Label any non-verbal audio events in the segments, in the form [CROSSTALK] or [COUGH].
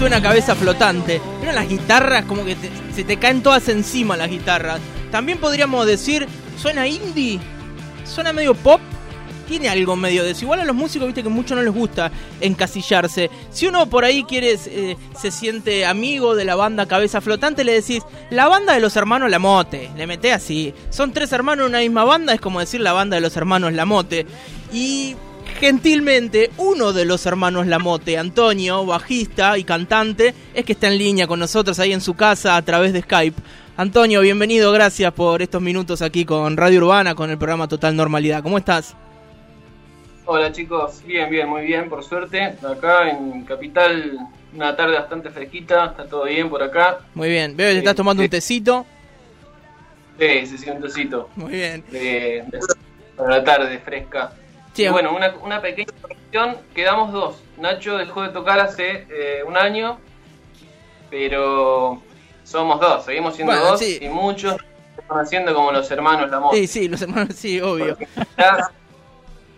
suena cabeza flotante. Pero las guitarras, como que se te caen todas encima las guitarras. También podríamos decir, suena indie, suena medio pop, tiene algo medio de eso. Igual a los músicos, viste que mucho no les gusta encasillarse. Si uno por ahí quiere, eh, se siente amigo de la banda Cabeza Flotante, le decís, la banda de los hermanos La Mote. Le meté así. Son tres hermanos en una misma banda, es como decir la banda de los hermanos La Mote. Y gentilmente, uno de los hermanos Lamote, Antonio, bajista y cantante, es que está en línea con nosotros ahí en su casa a través de Skype. Antonio, bienvenido, gracias por estos minutos aquí con Radio Urbana, con el programa Total Normalidad. ¿Cómo estás? Hola chicos, bien, bien, muy bien, por suerte. Acá en Capital, una tarde bastante fresquita, está todo bien por acá. Muy bien, veo que te estás tomando un tecito. Sí, sí, sí, un tecito. Muy bien. para la tarde, fresca. Bueno, una, una pequeña corrección, quedamos dos. Nacho dejó de tocar hace eh, un año, pero somos dos, seguimos siendo dos y muchos están haciendo como los hermanos La Sí, sí, los hermanos, sí, obvio.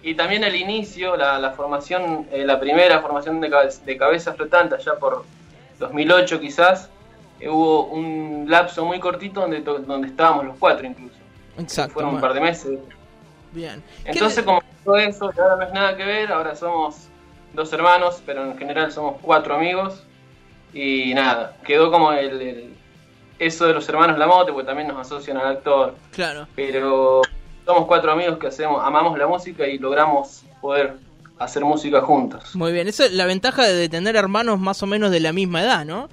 Y también el inicio, la, formación, eh, la primera formación de, de cabeza flotante, allá por 2008 quizás, eh, hubo un lapso muy cortito donde, donde estábamos los cuatro incluso. Exacto. Fueron un par de meses. Bien. Entonces, como todo eso, ya no es nada que ver, ahora somos dos hermanos, pero en general somos cuatro amigos. Y nada, quedó como el, eso de los hermanos Lamote, porque también nos asocian al actor. Claro. Pero somos cuatro amigos que hacemos, amamos la música y logramos poder hacer música juntos. Muy bien, eso es la ventaja de tener hermanos más o menos de la misma edad, ¿no?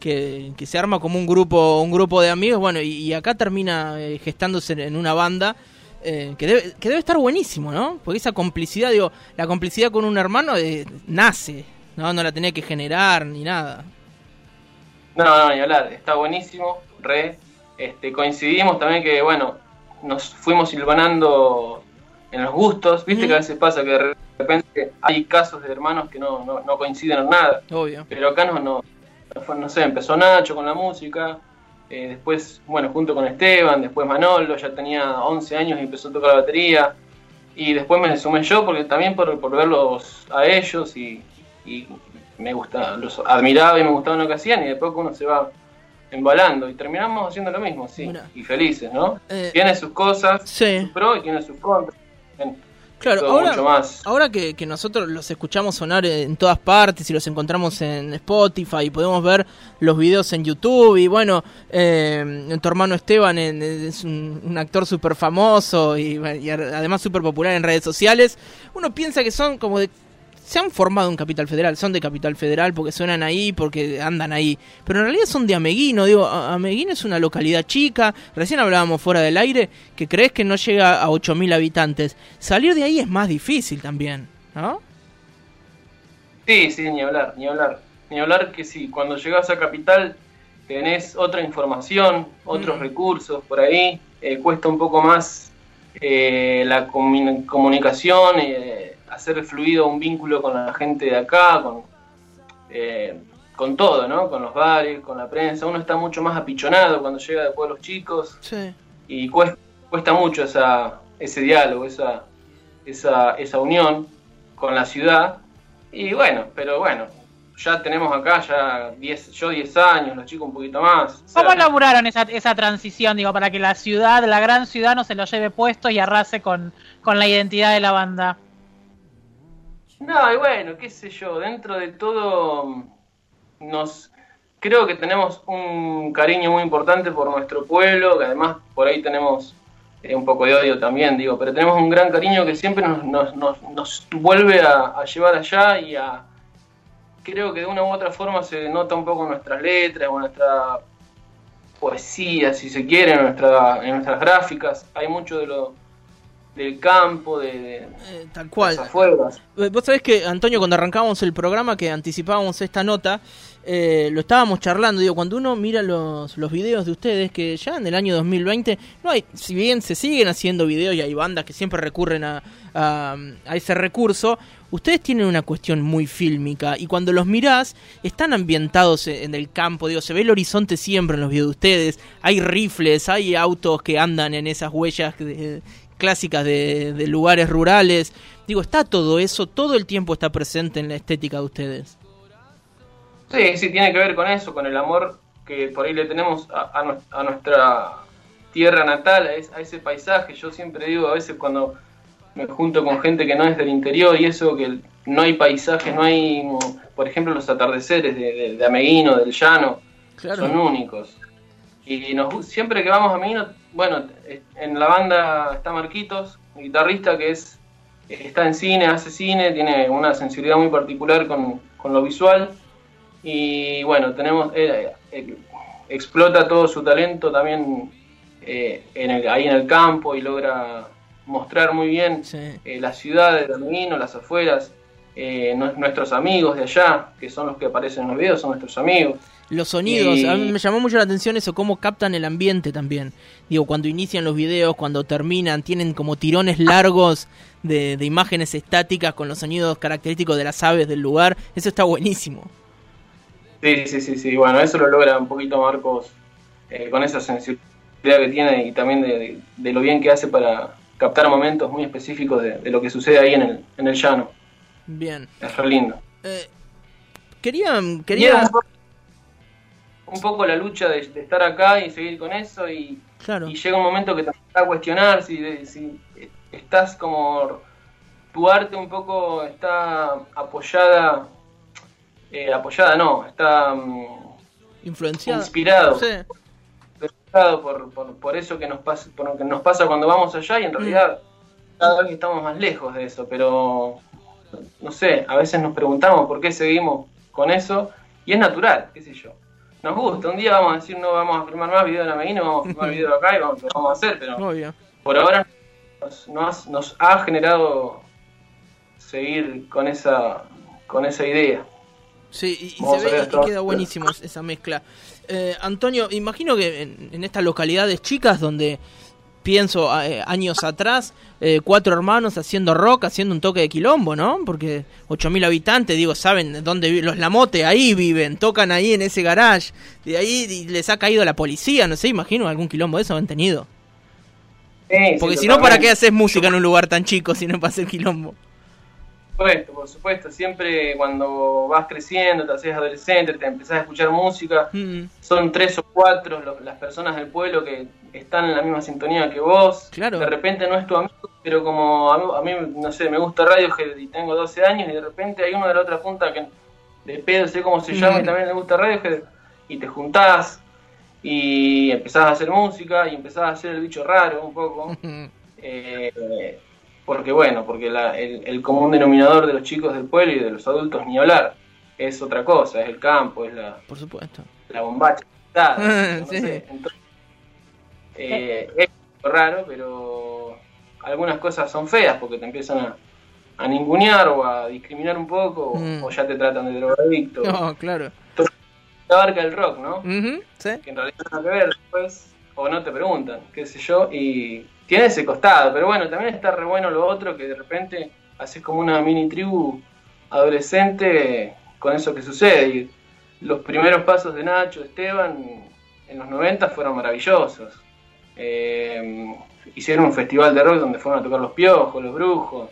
Que, se arma como un grupo, un grupo de amigos, bueno, y, acá termina eh, gestándose en una banda eh, que, debe, que debe estar buenísimo, ¿no? Porque esa complicidad, digo, la complicidad con un hermano eh, nace, ¿no? No la tenía que generar ni nada. No, no, ni hablar, está buenísimo, re. Este, coincidimos también que, bueno, nos fuimos silvanando en los gustos, viste que a veces pasa que de repente hay casos de hermanos que no, no, coinciden en nada. Obvio. Pero acá no, no, no sé, empezó Nacho con la música, eh, después, bueno, junto con Esteban, después Manolo, ya tenía 11 años y empezó a tocar la batería. Y después me sumé yo porque también por, por verlos a ellos y, me gusta, los admiraba y me gustaba lo que hacían y después uno se va embalando y terminamos haciendo lo mismo, sí, y felices, ¿no? Eh, tiene sus cosas, sí. sus pros y tiene sus contras. Claro, ahora, ahora que, nosotros los escuchamos sonar en todas partes y los encontramos en Spotify y podemos ver los videos en YouTube y bueno, eh, tu hermano Esteban es un, actor súper famoso y, y además súper popular en redes sociales, uno piensa que son como de se han formado en Capital Federal, son de Capital Federal porque suenan ahí, porque andan ahí, pero en realidad son de Ameguino, digo, Ameguino es una localidad chica, recién hablábamos fuera del aire, que crees que no llega a 8.000 habitantes, salir de ahí es más difícil también, ¿no? Sí, sí, ni hablar, ni hablar, ni hablar que sí, cuando llegas a Capital tenés otra información, otros mm. recursos por ahí, eh, cuesta un poco más eh, la comunicación, eh, hacer fluido un vínculo con la gente de acá, con, eh, con todo, ¿no? Con los bares, con la prensa. Uno está mucho más apichonado cuando llega después de los chicos. Y cuesta, cuesta mucho esa, ese diálogo, esa, esa, esa unión con la ciudad. Y bueno, pero bueno, ya tenemos acá ya 10, yo 10 años, los chicos un poquito más. ¿Cómo elaboraron esa, esa transición, digo, para que la ciudad, la gran ciudad no se lo lleve puesto y arrase con, con la identidad de la banda? No, y bueno, qué sé yo, dentro de todo nos creo que tenemos un cariño muy importante por nuestro pueblo, que además por ahí tenemos eh, un poco de odio también, digo, pero tenemos un gran cariño que siempre nos, nos, nos, nos vuelve a, llevar allá y a... Creo que de una u otra forma se nota un poco en nuestras letras, en nuestra poesía, si se quiere, en, nuestra, en nuestras gráficas. Hay mucho de lo, del campo, de, eh, tal cual. Eh, vos sabés que, Antonio, cuando arrancábamos el programa, que anticipábamos esta nota, eh, lo estábamos charlando, digo, cuando uno mira los, los videos de ustedes, que ya en el año 2020, no hay, si bien se siguen haciendo videos y hay bandas que siempre recurren a, a, ese recurso, ustedes tienen una cuestión muy fílmica y cuando los mirás están ambientados en el campo, digo, se ve el horizonte siempre en los videos de ustedes, hay rifles, hay autos que andan en esas huellas clásicas de, lugares rurales. Digo, está todo eso, todo el tiempo está presente en la estética de ustedes. Sí, sí, tiene que ver con eso, con el amor que por ahí le tenemos a, a nuestra tierra natal, a, a ese paisaje. Yo siempre digo, a veces cuando me junto con gente que no es del interior y eso, que no hay paisajes, no hay, por ejemplo, los atardeceres de, de, Ameguino, del llano, son únicos. Y nos, siempre que vamos a Ameguino, bueno, en la banda está Marquitos, guitarrista que es está en cine, hace cine, tiene una sensibilidad muy particular con, con lo visual. Y bueno, tenemos eh, eh, explota todo su talento también eh, en el, ahí en el campo y logra mostrar muy bien eh, la ciudad de Domino, las afueras, eh, nuestros amigos de allá, que son los que aparecen en los videos, son nuestros amigos. Los sonidos, a mí me llamó mucho la atención eso, cómo captan el ambiente también. Digo, cuando inician los videos, cuando terminan, tienen como tirones largos de, imágenes estáticas con los sonidos característicos de las aves del lugar. Eso está buenísimo. Sí, sí, sí, sí. Bueno, eso lo logra un poquito Marcos eh, con esa sensibilidad que tiene y también de lo bien que hace para, captar momentos muy específicos de, lo que sucede ahí en el, en el llano. Bien. Es re lindo. Eh, quería... quería... Un, poco, la lucha de, estar acá y seguir con eso y, claro. y llega un momento que te vas a cuestionar si, si estás como... Tu arte un poco está apoyada... Eh, apoyada no, está... Influenciada. Inspirado por, por, eso que nos, pasa, por lo que nos pasa cuando vamos allá y en mm. realidad cada vez estamos más lejos de eso, pero no sé, a veces nos preguntamos por qué seguimos con eso y es natural, qué sé yo. Nos gusta, un día vamos a decir no vamos a filmar más videos en la Medina, vamos a filmar [LAUGHS] videos acá y vamos, lo vamos a hacer, pero por ahora nos, nos, ha generado seguir con esa, con esa idea. Sí, y, se ve y queda buenísimo esa mezcla. Eh, Antonio, imagino que en, estas localidades chicas donde pienso eh, años atrás, eh, cuatro hermanos haciendo rock, haciendo un toque de quilombo, ¿no? Porque 8.000 habitantes, digo, saben dónde viven, los Lamote ahí viven, tocan ahí en ese garage, de ahí les ha caído la policía, no sé, imagino algún quilombo de eso han tenido. Porque si no, ¿para qué haces música en un lugar tan chico si no para hacer quilombo? supuesto, por supuesto. Siempre cuando vas creciendo, te haces adolescente, te empezás a escuchar música, mm. son tres o cuatro las personas del pueblo que están en la misma sintonía que vos. Claro. De repente no es tu amigo, pero como a mí, no sé, me gusta Radiohead y tengo 12 años y de repente hay uno de la otra punta que de pedo sé cómo se llama y mm. también le gusta Radiohead y te juntás y empezás a hacer música y empezás a hacer el bicho raro un poco. [LAUGHS] eh, porque bueno, porque el, común denominador de los chicos del pueblo y de los adultos ni hablar, es otra cosa, es el campo, es la, Por supuesto. la bombacha. [LAUGHS] Eh, es raro, pero algunas cosas son feas porque te empiezan a, a ningunear o a discriminar un poco mm. o, ya te tratan de drogadicto. No, claro. Entonces, abarca el rock, ¿no? ¿Sí? Que en realidad no que ver después, o no te preguntan, qué sé yo, y tiene ese costado, pero bueno, también está re bueno lo otro que de repente haces como una mini tribu adolescente con eso que sucede. Y los primeros pasos de Nacho, Esteban, en los 90 fueron maravillosos. Eh, hicieron un festival de rock donde fueron a tocar los piojos, los brujos,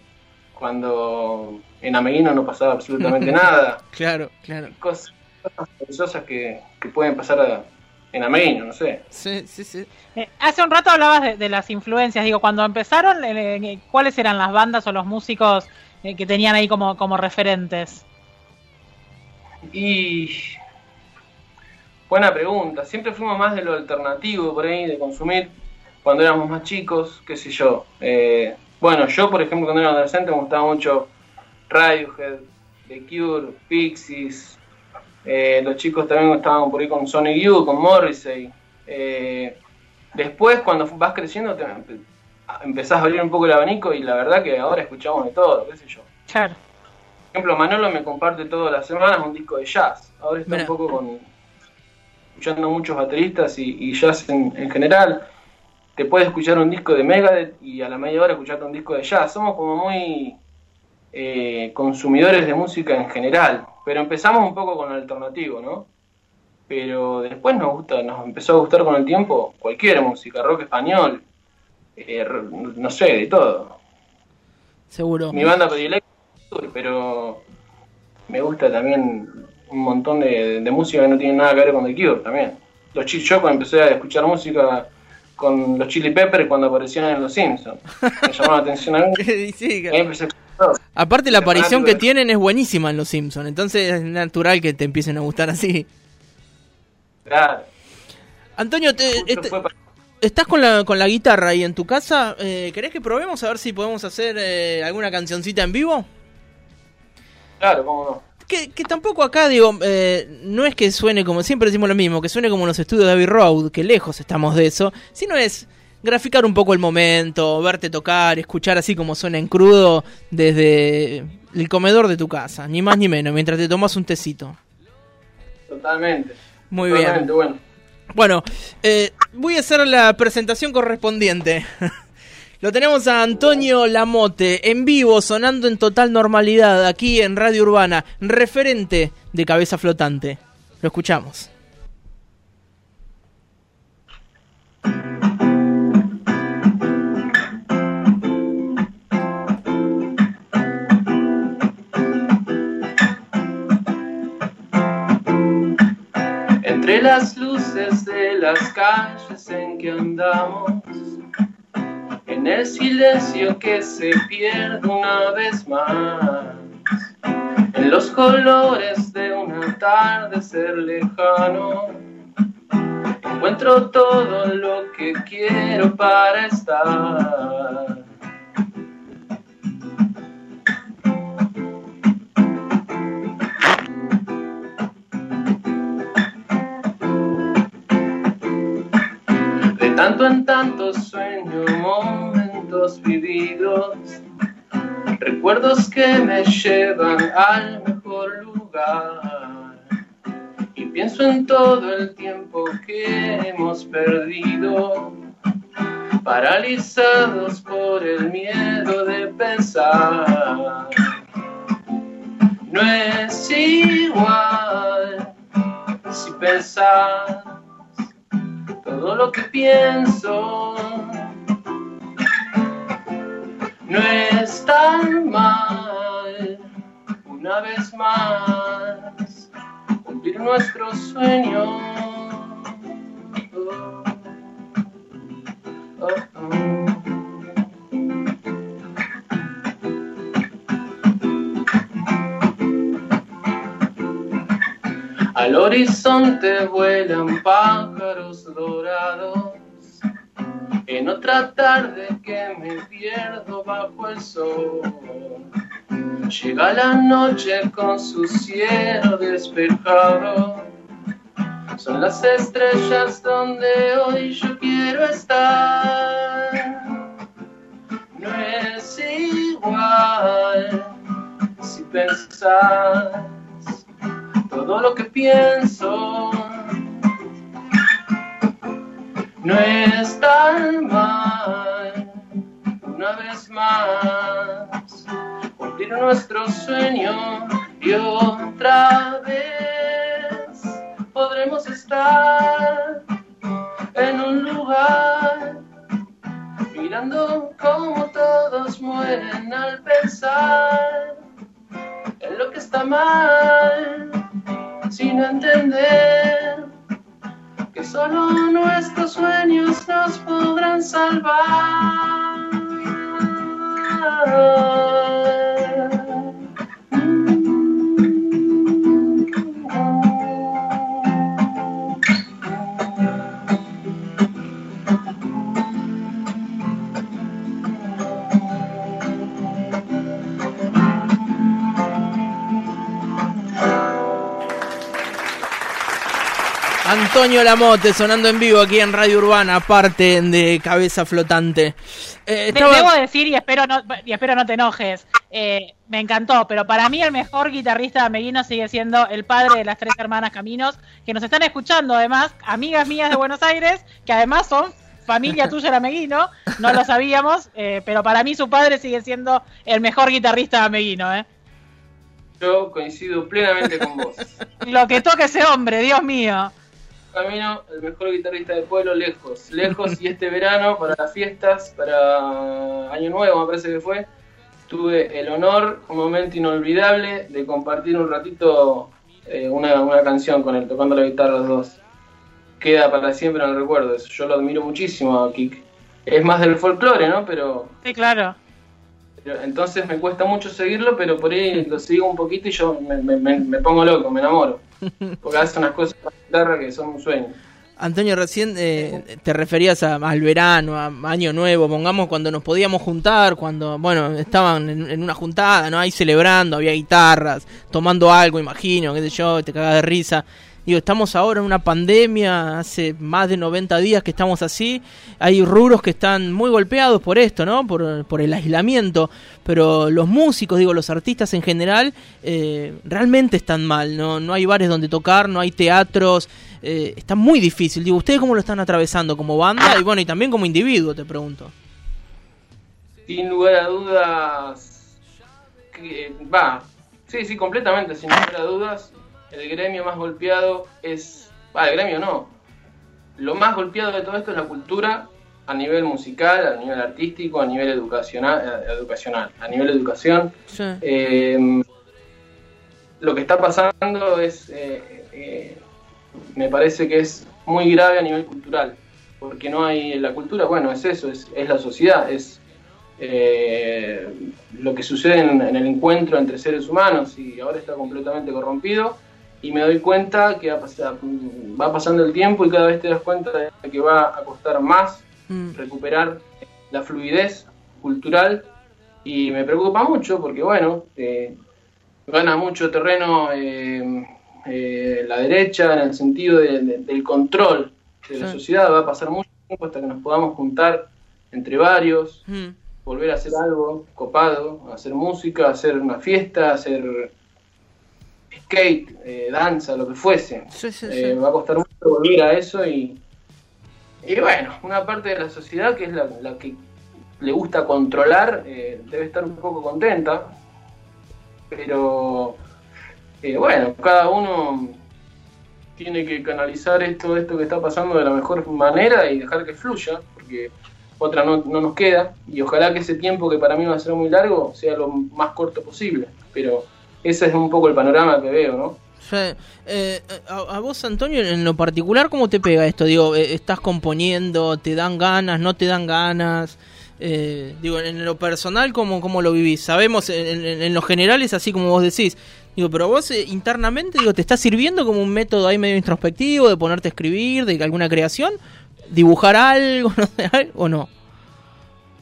cuando en Ameguino no pasaba absolutamente [LAUGHS] nada. Claro, claro. Cosas, maravillosas que, que pueden pasar a, en Ameguino, no sé. Sí, sí, sí. Eh, hace un rato hablabas de, las influencias, digo, cuando empezaron, eh, eh, ¿cuáles eran las bandas o los músicos que tenían ahí como, como referentes? Y buena pregunta, siempre fuimos más de lo alternativo por ahí, de consumir cuando éramos más chicos, qué sé yo. bueno, yo por ejemplo cuando era adolescente me gustaba mucho Radiohead, The Cure, Pixies, eh, los chicos también estaban por ahí con Sonic Youth, con Morrissey. Eh, después, cuando vas creciendo, te, empezás a abrir un poco el abanico y la verdad que ahora escuchamos de todo, qué sé yo. Claro. Por ejemplo, Manolo me comparte todas las semanas un disco de jazz. Ahora está un poco con escuchando muchos bateristas y, jazz en, general. Te puedes escuchar un disco de Megadeth y a la media hora escucharte un disco de jazz. Somos como muy eh, consumidores de música en general. Pero empezamos un poco con el alternativo, ¿no? Pero después nos gusta, nos empezó a gustar con el tiempo cualquier música, rock español, eh, no sé, de todo. Seguro. Mi banda predilecta, pero me gusta también un montón de, de música que no tiene nada que ver con The Cure también. Los yo cuando empecé a escuchar música con los Chili Peppers cuando aparecían en Los Simpsons. Me llamó la atención a mí. [LAUGHS] Sí, y ahí empecé a escuchar todo. Aparte la aparición que tienen es buenísima en Los Simpsons, entonces es natural que te empiecen a gustar así. Claro. Antonio, te- este- para- estás con la, con la guitarra ahí en tu casa. Eh, ¿Querés que probemos a ver si podemos hacer eh, alguna cancioncita en vivo? Claro, cómo no. Que, que tampoco acá, digo, eh, no es que suene como, siempre decimos lo mismo, que suene como los estudios de Abbey Road, que lejos estamos de eso, sino es graficar un poco el momento, verte tocar, escuchar así como suena en crudo desde el comedor de tu casa, ni más ni menos, mientras te tomas un tecito. Totalmente. Muy Totalmente, bien. bueno. Bueno, eh, voy a hacer la presentación correspondiente. [LAUGHS] Lo tenemos a Antonio Lamote en vivo, sonando en total normalidad aquí en Radio Urbana, referente de Cabeza Flotante. Lo escuchamos. Entre las luces de las calles en que andamos, en el silencio que se pierde una vez más, en los colores de un atardecer lejano, encuentro todo lo que quiero para estar. De tanto en tanto sueño momentos vividos, recuerdos que me llevan al mejor lugar. Y pienso en todo el tiempo que hemos perdido, paralizados por el miedo de pensar. No es igual si pensás todo lo que pienso no es tan mal una vez más cumplir nuestro sueño Oh, oh, oh. Al horizonte vuelan pájaros dorados. En otra tarde que me pierdo bajo el sol. Llega la noche con su cielo despejado. Son las estrellas donde hoy yo quiero estar. No es igual si pensás todo lo que pienso no es tan mal una vez más cumplir nuestro sueño y otra vez podremos estar en un lugar mirando como todos mueren al pensar en lo que está mal, sin entender solo nuestros sueños nos podrán salvar. Antonio Lamote sonando en vivo aquí en Radio Urbana, parte de Cabeza Flotante. Eh, estaba- Debo decir, y espero no, y espero no te enojes, eh, me encantó, pero para mí el mejor guitarrista de Ameguino sigue siendo el padre de las tres hermanas Caminos, que nos están escuchando además, amigas mías de Buenos Aires, que además son familia [LAUGHS] tuya de Ameguino, no lo sabíamos, eh, pero para mí su padre sigue siendo el mejor guitarrista de Ameguino. Eh. Yo coincido plenamente con vos. Lo que toca ese hombre, Dios mío. Camino, el mejor guitarrista del pueblo, lejos, lejos. Y este verano, para las fiestas, para Año Nuevo, me parece que fue, tuve el honor, un momento inolvidable, de compartir un ratito eh, una, una canción con él, tocando la guitarra los dos. Queda para siempre en el recuerdo, eso. yo lo admiro muchísimo a Kik. Es más del folclore, ¿no? Pero, Sí, claro. pero entonces me cuesta mucho seguirlo, pero por ahí lo sigo un poquito y yo me, me- me- me pongo loco, me enamoro. Porque hace unas cosas con la guitarra que son un sueño. Antonio, recién eh, te referías a- al verano, a Año Nuevo, pongamos cuando nos podíamos juntar, cuando, bueno, estaban en, en una juntada, ¿no? Ahí celebrando, había guitarras, tomando algo, imagino, qué sé yo, te cagas de risa. Digo, estamos ahora en una pandemia, hace más de 90 días que estamos así, hay rubros que están muy golpeados por esto, ¿no? Por, por el aislamiento, pero los músicos, digo, los artistas en general, eh, realmente están mal, ¿no? No hay bares donde tocar, no hay teatros, eh, está muy difícil. Digo, ¿ustedes cómo lo están atravesando como banda y bueno, y también como individuo, te pregunto? Sin lugar a dudas, va, sí, sí, completamente, sin lugar a dudas, el gremio más golpeado es, va, el gremio no, lo más golpeado de todo esto es la cultura a nivel musical, a nivel artístico, a nivel educacional, eh, educacional a nivel educación. Sí. Eh, lo que está pasando es, eh, eh, me parece que es muy grave a nivel cultural, porque no hay la cultura, bueno, es eso, es, es la sociedad, es eh, lo que sucede en, en el encuentro entre seres humanos y ahora está completamente corrompido y me doy cuenta que va, pasando el tiempo y cada vez te das cuenta de que va a costar más Mm. recuperar la fluidez cultural y me preocupa mucho porque bueno eh, gana mucho terreno eh, eh, la derecha en el sentido de- de- del control de la Sí. sociedad va a pasar mucho tiempo hasta que nos podamos juntar entre varios Mm. volver a hacer algo copado hacer música hacer una fiesta hacer skate eh, danza lo que fuese Sí, sí, eh, sí. va a costar mucho volver a eso y, y bueno, una parte de la sociedad que es la, la que le gusta controlar eh, debe estar un poco contenta, pero eh, bueno, cada uno tiene que canalizar esto, esto que está pasando de la mejor manera y dejar que fluya, porque otra no, no nos queda y ojalá que ese tiempo que para mí va a ser muy largo sea lo más corto posible, pero ese es un poco el panorama que veo, ¿no? Sí. Eh, a, a vos, Antonio, en lo particular, ¿cómo te pega esto? Digo, eh, ¿estás componiendo? ¿Te dan ganas? ¿No te dan ganas? Eh, digo, en lo personal, ¿cómo, cómo lo vivís? Sabemos, en, en- en lo general es así como vos decís. Digo, pero vos eh, internamente, digo, ¿te está sirviendo como un método ahí medio introspectivo de ponerte a escribir, de alguna creación? ¿Dibujar algo, [LAUGHS] no sé, algo, o no?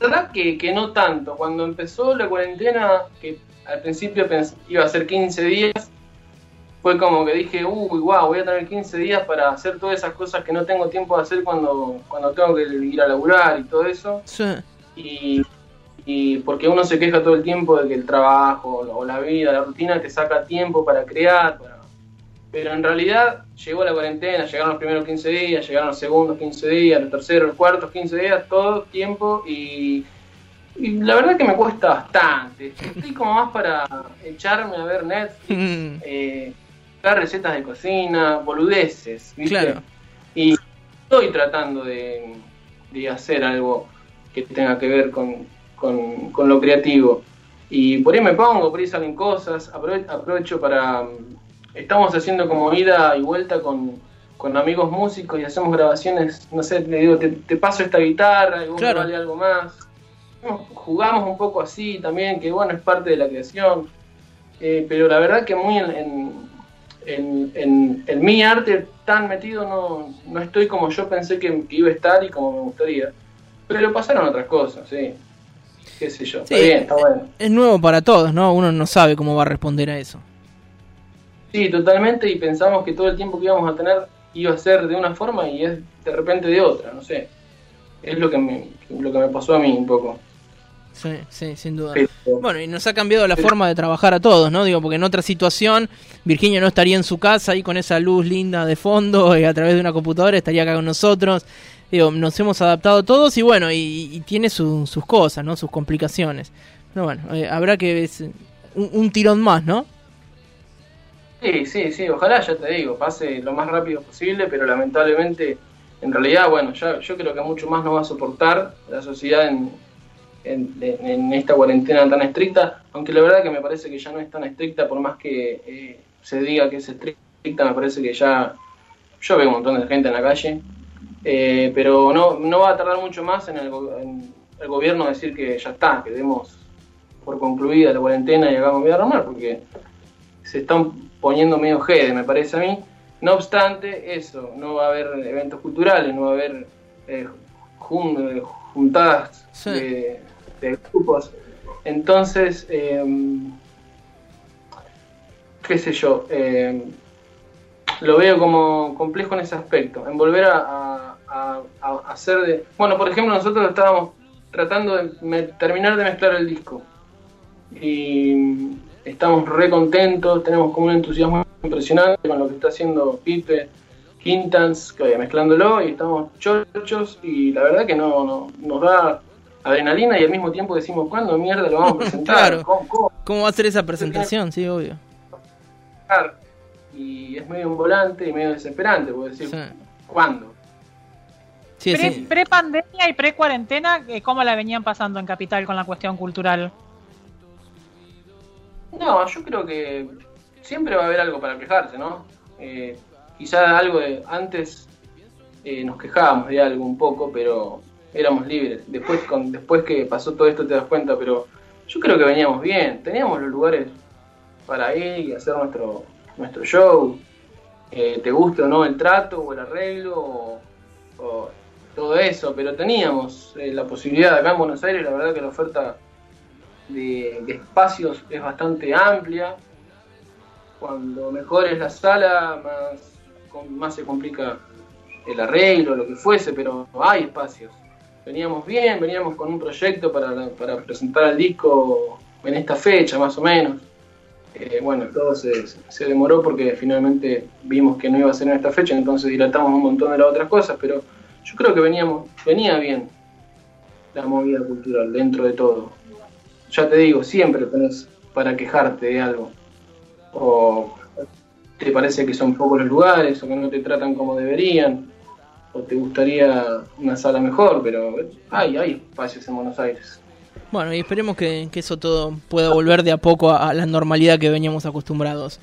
La verdad que, que no tanto. Cuando empezó la cuarentena, que al principio pens- iba a ser 15 días, fue como que dije, uy, wow, voy a tener 15 días para hacer todas esas cosas que no tengo tiempo de hacer cuando, cuando tengo que ir a laburar y todo eso. Sí. Y, y porque uno se queja todo el tiempo de que el trabajo o la vida, la rutina te saca tiempo para crear, para- pero en realidad llegó la cuarentena, llegaron los primeros 15 días, llegaron los segundos 15 días, los terceros, los cuartos 15 días, todo tiempo y, y la verdad que me cuesta bastante. Estoy como más para echarme a ver Netflix, Mm, eh, buscar recetas de cocina, boludeces, ¿viste? Claro. Y estoy tratando de, de hacer algo que tenga que ver con, con- con lo creativo. Y por ahí me pongo, por ahí salen cosas, aprove- aprovecho para... mm, Estamos haciendo como ida y vuelta con, con amigos músicos y hacemos grabaciones, no sé, le digo, te, te paso esta guitarra y vos me Claro. vale algo más. Jugamos un poco así también, que bueno, es parte de la creación. Eh, pero la verdad que muy en, en, en- en- en mi arte tan metido no, no estoy como yo pensé que, que iba a estar y como me gustaría. Pero pasaron otras cosas, sí. Qué sé yo. Sí. Está bien, está bueno. Es nuevo para todos, ¿no? Uno no sabe cómo va a responder a eso. Sí, totalmente. Y pensamos que todo el tiempo que íbamos a tener iba a ser de una forma y es de repente de otra, no sé. Es lo que me, lo que me pasó a mí un poco. Sí, sí, sin duda. Bueno, y nos ha cambiado la forma de trabajar a todos, ¿no? Digo, porque en otra situación, Virginia no estaría en su casa ahí con esa luz linda de fondo [LAUGHS] y a través de una computadora estaría acá con nosotros. Digo, nos hemos adaptado todos y bueno, y, y tiene su- sus cosas, ¿no? Sus complicaciones. Pero bueno, eh, habrá que es un, un tirón más, ¿no? Sí, sí, sí, ojalá, ya te digo, pase lo más rápido posible, pero lamentablemente, en realidad, bueno, ya, yo creo que mucho más no va a soportar la sociedad en, en, esta cuarentena tan estricta, aunque la verdad que me parece que ya no es tan estricta por más que eh, se diga que es estricta. me parece que ya yo veo un montón de gente en la calle, eh, pero no, no va a tardar mucho más en el, en el gobierno decir que ya está, que demos por concluida la cuarentena y hagamos vida normal, porque se están poniendo medio jede, me parece a mí. No obstante, eso, no va a haber eventos culturales, no va a haber eh, jun- eh, juntadas Sí. de, de grupos. Entonces, eh, qué sé yo, eh, lo veo como complejo en ese aspecto, en volver a, hacer de... Bueno, por ejemplo, nosotros estábamos tratando de terminar de mezclar el disco y estamos re contentos, tenemos como un entusiasmo impresionante con lo que está haciendo Pipe, Quintans, que- mezclándolo y estamos chochos y la verdad que no- nos da adrenalina y al mismo tiempo decimos, ¿cuándo mierda lo vamos a [LAUGHS] presentar? Claro. ¿Cómo, cómo ¿Cómo va a ser esa presentación? Sí, obvio. Y es medio un volante y medio desesperante, puedo decir, Sí. ¿cuándo? Sí, Pre, sí. pandemia y pre cuarentena, ¿cómo la venían pasando en Capital con la cuestión cultural? No, yo creo que siempre va a haber algo para quejarse, ¿no? Eh, quizá algo de antes eh, nos quejábamos de algo un poco, pero éramos libres. Después, con, después que pasó todo esto te das cuenta, pero yo creo que veníamos bien. Teníamos los lugares para ir y hacer nuestro, nuestro show. Eh, te guste o no el trato o el arreglo o, todo eso, pero teníamos eh, la posibilidad acá en Buenos Aires, la verdad que la oferta de, de espacios es bastante amplia. Cuando mejor es la sala, más, con- más se complica el arreglo, lo que fuese, pero hay espacios. Veníamos bien, veníamos con un proyecto para, para presentar el disco en esta fecha, más o menos. Eh, bueno, todo se, demoró porque finalmente vimos que no iba a ser en esta fecha, entonces dilatamos un montón de las otras cosas, pero yo creo que veníamos, venía bien la movida cultural dentro de todo. Ya te digo, siempre tenés para quejarte de algo. O te parece que son pocos los lugares, o que no te tratan como deberían, o te gustaría una sala mejor, pero hay, hay espacios en Buenos Aires. Bueno, y esperemos que, que eso todo pueda volver de a poco a, a la normalidad que veníamos acostumbrados.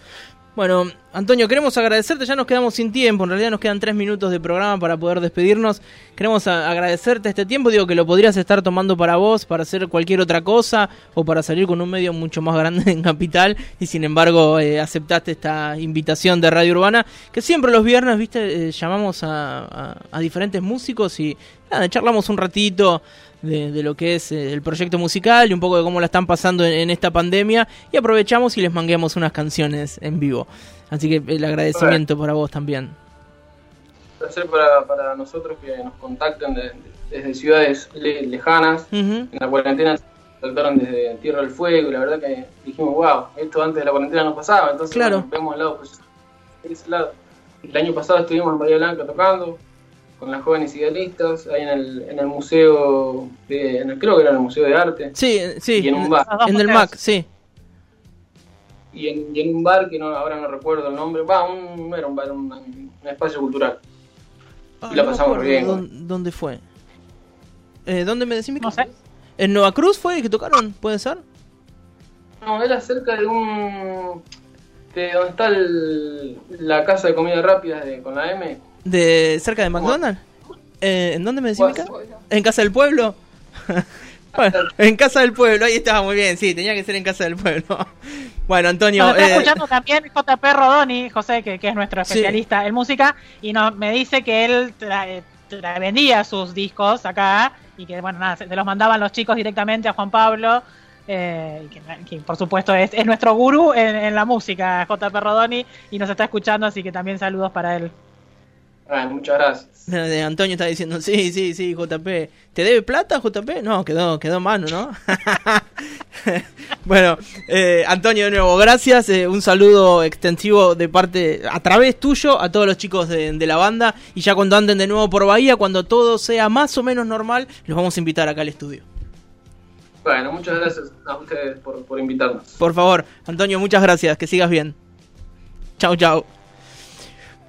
Bueno, Antonio, queremos agradecerte, ya nos quedamos sin tiempo, en realidad nos quedan tres minutos de programa para poder despedirnos. Queremos agradecerte este tiempo, digo que lo podrías estar tomando para vos, para hacer cualquier otra cosa, o para salir con un medio mucho más grande [LAUGHS] en Capital, y sin embargo eh, aceptaste esta invitación de Radio Urbana, que siempre los viernes, viste, eh, llamamos a, a- a diferentes músicos y nada, charlamos un ratito de, de lo que es eh, el proyecto musical y un poco de cómo la están pasando en, en esta pandemia y aprovechamos y les mangueamos unas canciones en vivo. Así que el agradecimiento para vos también. placer para, para nosotros que nos contacten de- desde ciudades le- lejanas. En la cuarentena nos contactaron desde Tierra del Fuego y la verdad que dijimos, wow, esto antes de la cuarentena no pasaba. Entonces Claro. vemos el lado de ese lado. El año pasado estuvimos en Bahía Blanca tocando con las jóvenes idealistas, ahí en el, en el museo, de, en el, creo que era en el Museo de Arte, Sí, sí. y en un bar. En el. MAC, sí. Y en, y en un bar que no, ahora no recuerdo el nombre, va, un, no era un bar, un, un espacio cultural. Ah, Y la no pasamos acuerdo bien. dónde- ¿Dónde fue? Eh, ¿Dónde me decís? No sé. ¿En Nueva Cruz fue que tocaron? ¿Puede ser? No, era cerca de un... de donde está el- la casa de comida rápida de, con la M. ¿De cerca de McDonald's? Eh, ¿En dónde me decís? Mica? ¿En Casa del Pueblo? [LAUGHS] bueno, en Casa del Pueblo, ahí estaba muy bien, sí, tenía que ser en Casa del Pueblo. [LAUGHS] bueno, Antonio, Nos está eh, escuchando también JP Rodoni, José, que, que es nuestro Sí. especialista en música, y nos, me dice que él tra- eh, vendía sus discos acá y que, bueno, nada, se se los mandaban los chicos directamente a Juan Pablo. eh, y que, que, por supuesto es, es nuestro gurú en, en la música, JP Rodoni, y nos está escuchando, así que también saludos para él. Muchas gracias. [LAUGHS] Antonio está diciendo, sí, sí, sí, JP. ¿Te debe plata, JP? No, quedó, quedó en mano, ¿no? [LAUGHS] bueno, eh, Antonio, de nuevo, gracias. eh, un saludo extensivo de parte, a través tuyo, a todos los chicos de, de la banda. Y ya cuando anden de nuevo por Bahía, cuando todo sea más o menos normal, los vamos a invitar acá al estudio. Bueno, muchas gracias a ustedes por, por invitarnos. Por favor, Antonio, muchas gracias. Que sigas bien. Chau, chau.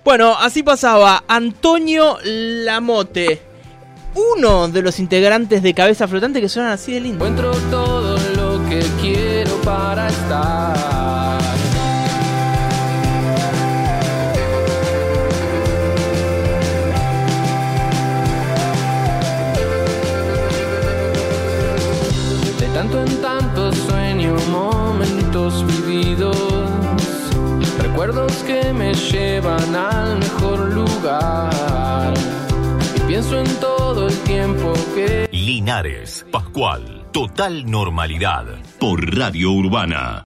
Bueno, así pasaba Antonio Lamote, uno de los integrantes de Cabeza Flotante que suenan así de lindo. Encuentro todo lo que quiero para estar. Que me llevan al mejor lugar. Y pienso en todo el tiempo que... Linares, Pascual, total normalidad. Por Radio Urbana.